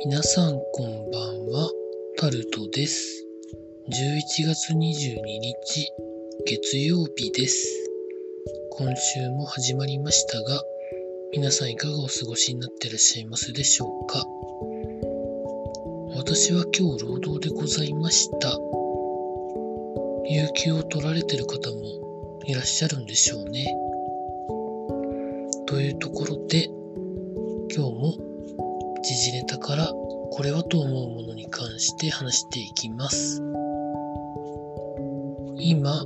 皆さんこんばんは、タルトです。11月22日、月曜日です。今週も始まりましたが、皆さんいかがお過ごしになってらっしゃいますでしょうか？私は今日労働でございました。有給を取られてる方もいらっしゃるんでしょうね。というところで、今日も時事ネタからこれはと思うものに関して話していきます。今、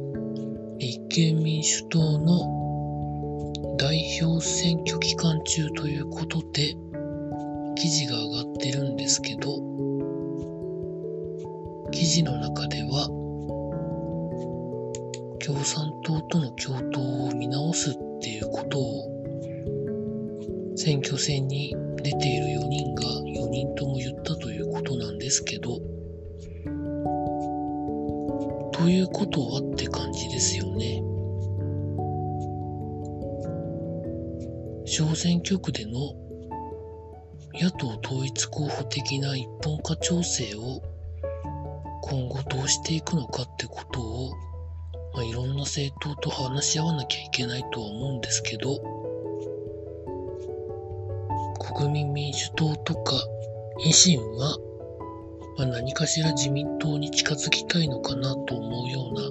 立憲民主党の代表選挙期間中ということで、記事が上がってるんですけど、記事の中では、共産党との共闘を見直すっていうことを選挙戦に出ている4人が4人とも言ったということなんですけど、ということはって感じですよね。小選挙区での野党統一候補的な一本化調整を今後どうしていくのかってことを、まあ、いろんな政党と話し合わなきゃいけないとは思うんですけど、国民民主党とか維新は、まあ、何かしら自民党に近づきたいのかなと思うような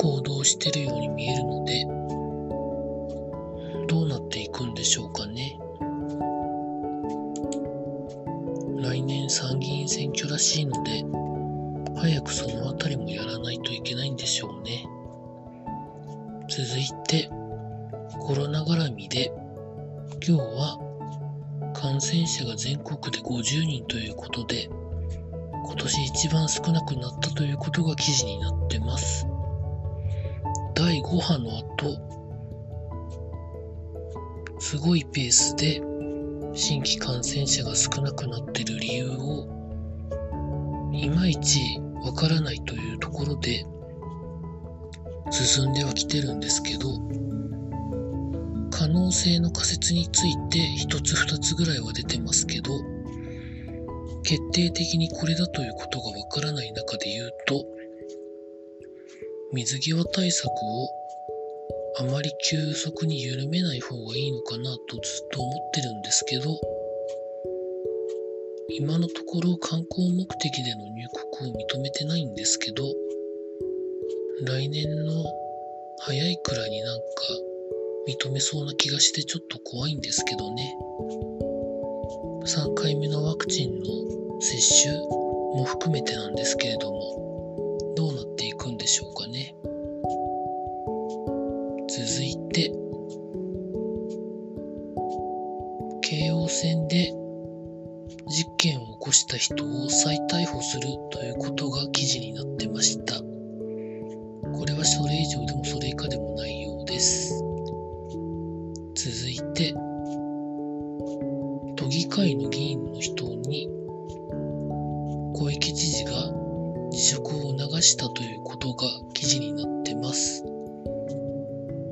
行動をしてるように見えるので、どうなっていくんでしょうかね。来年参議院選挙らしいので、早くそのあたりもやらないといけないんでしょうね。続いて、コロナ絡みで、今日は感染者が全国で50人ということで、今年一番少なくなったということが記事になってます。第5波の後、すごいペースで新規感染者が少なくなってる理由を、いまいちわからないというところで、進んではきてるんですけど、可能性の仮説について一つ二つぐらいは出てますけど、決定的にこれだということがわからない中で言うと、水際対策をあまり急速に緩めない方がいいのかなとずっと思ってるんですけど、今のところ観光目的での入国を認めてないんですけど、来年の早いくらいになんか認めそうな気がしてちょっと怖いんですけどね。3回目のワクチンの接種も含めてなんですけれども、どうなっていくんでしょうかね。続いて、京王線で実験を起こした人を再逮捕するということが記事になってました。これはそれ以上でもそれ以下でもないようです。続いて、都議会の議員の人に小池知事が辞職を促したということが記事になってます。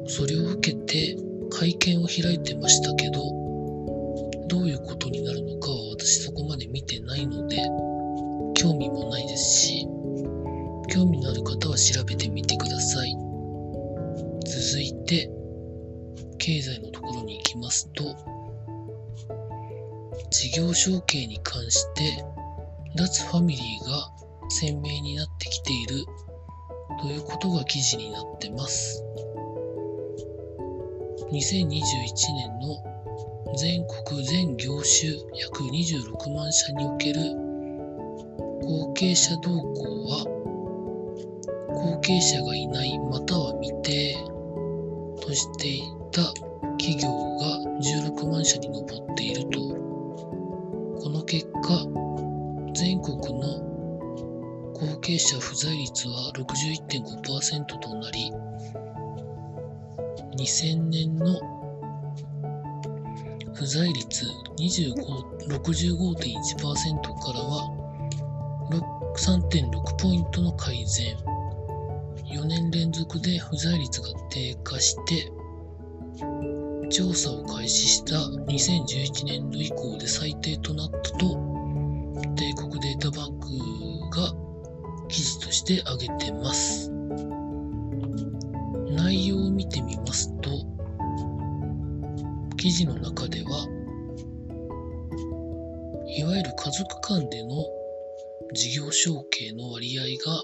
それを受けて会見を開いてましたけど、どういうことになるのかは私そこまで見てないので、興味もないですし、興味のある方は調べてみてください。続いて、経済のところに行きますと、事業承継に関して、脱ファミリーが鮮明になってきているということが記事になってます。2021年の全国全業種約26万社における後継者動向は後継者がいないまたは未定としていた企業が16万社に上っていると。この結果全国の後継者不在率は61.5%となり2000年の不在率65.1%からは3.6ポイントの改善。4年連続で不在率が低下して調査を開始した2011年度以降で最低となったと帝国データバンクが記事として挙げてます。内容を見てみますと、記事の中では、いわゆる家族間での事業承継の割合が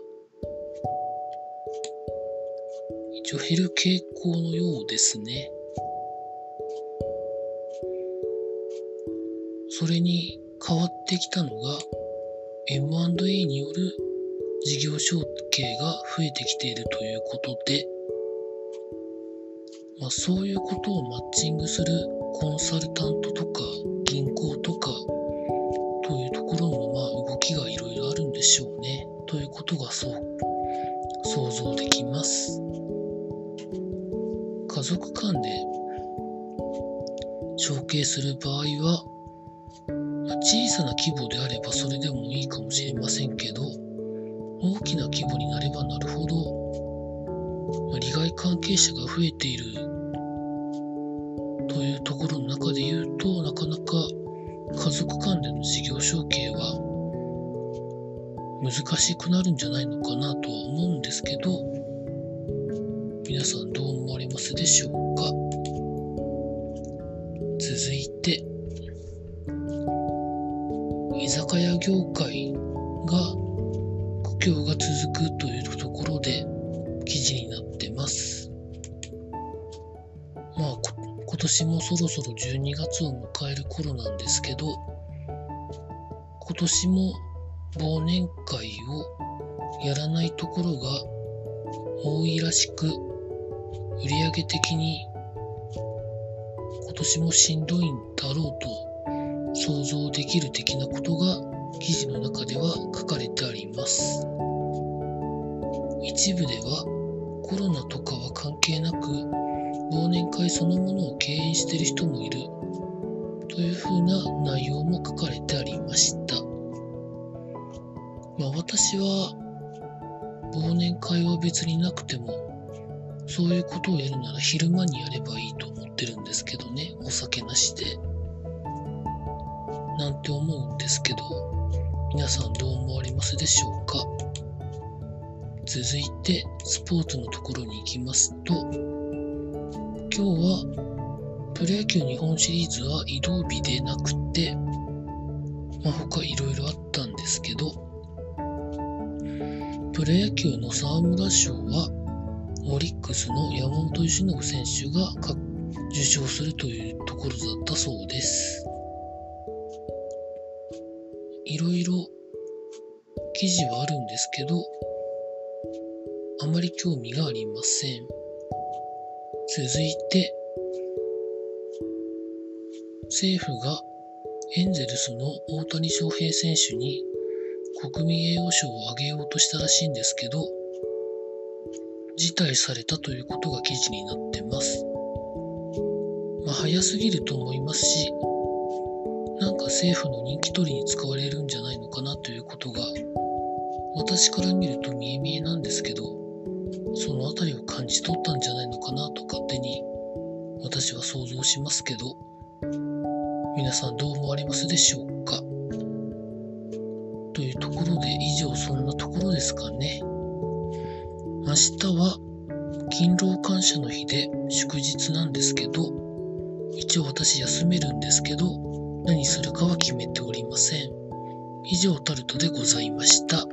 一応減る傾向のようですね。それに変わってきたのが M&A による事業承継が増えてきているということで、まあ、そういうことをマッチングするコンサルタントとか銀行とかというところもまあ動きがいろいろあるんでしょうね。ということがそう想像できます。家族間で承継する場合は小さな規模であればそれでもいいかもしれませんけど大きな規模になればなるほど利害関係者が増えている。というところの中で言うとなかなか家族間での事業承継は難しくなるんじゃないのかなとは思うんですけど皆さんどう思われますでしょうか？続いて居酒屋業界が苦境が続くというところで記事になってます。まあ今年もそろそろ12月を迎える頃なんですけど今年も忘年会をやらないところが多いらしく売上的に今年もしんどいんだろうと想像できる的なことが記事の中では書かれてあります。一部ではコロナとかは関係なく忘年会そのものを敬遠している人もいるというふうな内容も書かれてありました。まあ私は忘年会は別になくてもそういうことをやるなら昼間にやればいいと思ってるんですけどね、お酒なしで。なんて思うんですけど、皆さんどう思われますでしょうか？続いてスポーツのところに行きますと今日はプロ野球日本シリーズは移動日でなくて、まあ、他いろいろあったんですけどプロ野球の沢村賞はオリックスの山本由伸選手が受賞するというところだったそうです。いろいろ記事はあるんですけど、あまり興味がありません。続いて、政府がエンゼルスの大谷翔平選手に国民栄誉賞をあげようとしたらしいんですけど、辞退されたということが記事になってます。まあ、早すぎると思いますし、なんか政府の人気取りに使われるんじゃないのかなということが、私から見ると見え見えなんですけど、その辺りを感じ取ったんじゃないのかなと勝手に私は想像しますけど、皆さんどう思われますでしょうか？というところで以上そんなところですかね。明日は勤労感謝の日で祝日なんですけど、一応私休めるんですけど、何するかは決めておりません。以上タルトでございました。